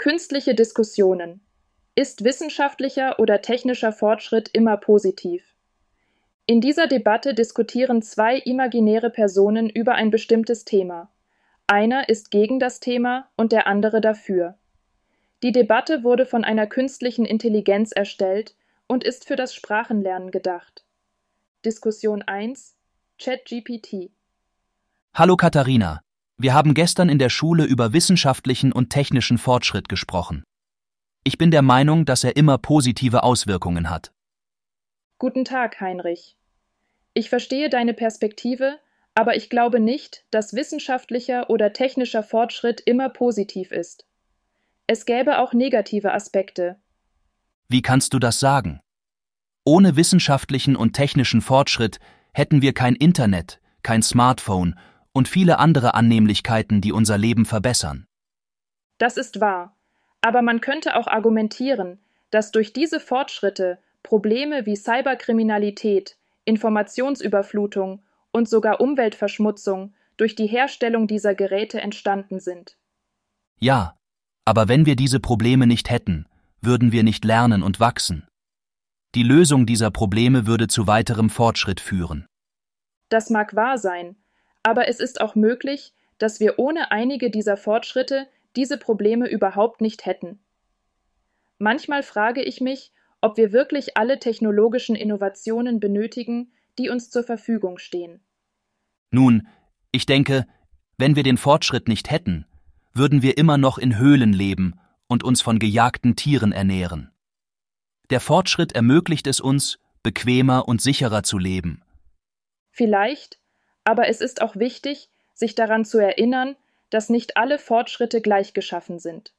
Künstliche Diskussionen. Ist wissenschaftlicher oder technischer Fortschritt immer positiv? In dieser Debatte diskutieren zwei imaginäre Personen über ein bestimmtes Thema. Einer ist gegen das Thema und der andere dafür. Die Debatte wurde von einer künstlichen Intelligenz erstellt und ist für das Sprachenlernen gedacht. Diskussion 1 ChatGPT Hallo Katharina. Wir haben gestern in der Schule über wissenschaftlichen und technischen Fortschritt gesprochen. Ich bin der Meinung, dass er immer positive Auswirkungen hat. Guten Tag, Heinrich. Ich verstehe deine Perspektive, aber ich glaube nicht, dass wissenschaftlicher oder technischer Fortschritt immer positiv ist. Es gäbe auch negative Aspekte. Wie kannst du das sagen? Ohne wissenschaftlichen und technischen Fortschritt hätten wir kein Internet, kein Smartphone und viele andere Annehmlichkeiten, die unser Leben verbessern. Das ist wahr, aber man könnte auch argumentieren, dass durch diese Fortschritte Probleme wie Cyberkriminalität, Informationsüberflutung und sogar Umweltverschmutzung durch die Herstellung dieser Geräte entstanden sind. Ja, aber wenn wir diese Probleme nicht hätten, würden wir nicht lernen und wachsen. Die Lösung dieser Probleme würde zu weiterem Fortschritt führen. Das mag wahr sein, aber es ist auch möglich, dass wir ohne einige dieser Fortschritte diese Probleme überhaupt nicht hätten. Manchmal frage ich mich, ob wir wirklich alle technologischen Innovationen benötigen, die uns zur Verfügung stehen. Nun, ich denke, wenn wir den Fortschritt nicht hätten, würden wir immer noch in Höhlen leben und uns von gejagten Tieren ernähren. Der Fortschritt ermöglicht es uns, bequemer und sicherer zu leben. Vielleicht, aber es ist auch wichtig, sich daran zu erinnern, dass nicht alle Fortschritte gleich geschaffen sind.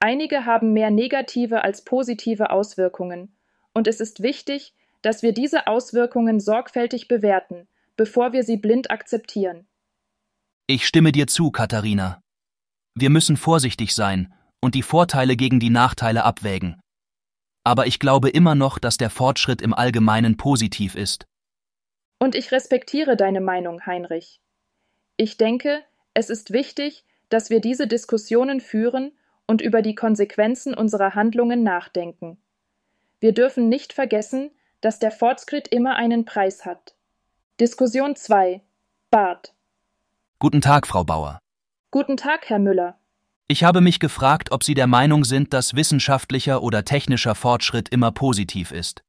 Einige haben mehr negative als positive Auswirkungen, und es ist wichtig, dass wir diese Auswirkungen sorgfältig bewerten, bevor wir sie blind akzeptieren. Ich stimme dir zu, Katharina. Wir müssen vorsichtig sein und die Vorteile gegen die Nachteile abwägen. Aber ich glaube immer noch, dass der Fortschritt im Allgemeinen positiv ist. Und ich respektiere deine Meinung, Heinrich. Ich denke, es ist wichtig, dass wir diese Diskussionen führen und über die Konsequenzen unserer Handlungen nachdenken. Wir dürfen nicht vergessen, dass der Fortschritt immer einen Preis hat. Diskussion 2 Bart Guten Tag, Frau Bauer. Guten Tag, Herr Müller. Ich habe mich gefragt, ob Sie der Meinung sind, dass wissenschaftlicher oder technischer Fortschritt immer positiv ist.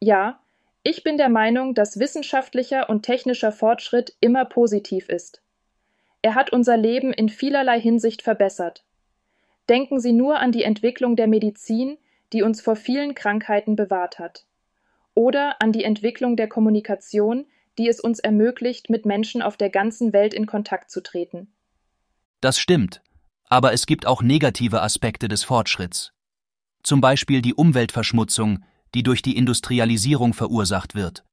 Ja, ich bin der Meinung, dass wissenschaftlicher und technischer Fortschritt immer positiv ist. Er hat unser Leben in vielerlei Hinsicht verbessert. Denken Sie nur an die Entwicklung der Medizin, die uns vor vielen Krankheiten bewahrt hat. Oder an die Entwicklung der Kommunikation, die es uns ermöglicht, mit Menschen auf der ganzen Welt in Kontakt zu treten. Das stimmt, aber es gibt auch negative Aspekte des Fortschritts. Zum Beispiel die Umweltverschmutzung, die durch die Industrialisierung verursacht wird.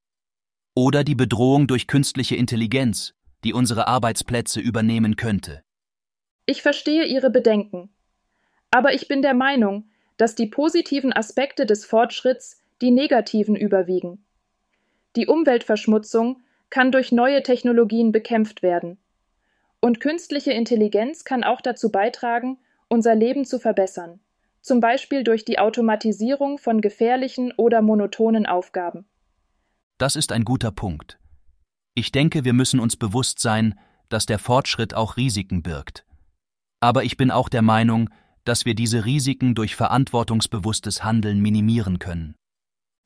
Oder die Bedrohung durch künstliche Intelligenz, die unsere Arbeitsplätze übernehmen könnte. Ich verstehe Ihre Bedenken. Aber ich bin der Meinung, dass die positiven Aspekte des Fortschritts die negativen überwiegen. Die Umweltverschmutzung kann durch neue Technologien bekämpft werden. Und künstliche Intelligenz kann auch dazu beitragen, unser Leben zu verbessern zum Beispiel durch die Automatisierung von gefährlichen oder monotonen Aufgaben. Das ist ein guter Punkt. Ich denke, wir müssen uns bewusst sein, dass der Fortschritt auch Risiken birgt. Aber ich bin auch der Meinung, dass wir diese Risiken durch verantwortungsbewusstes Handeln minimieren können.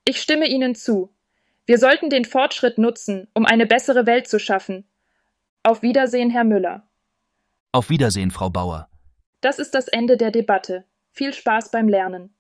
Ich stimme Ihnen zu. Wir sollten den Fortschritt nutzen, um eine bessere Welt zu schaffen. Auf Wiedersehen, Herr Müller. Auf Wiedersehen, Frau Bauer. Das ist das Ende der Debatte. Viel Spaß beim Lernen!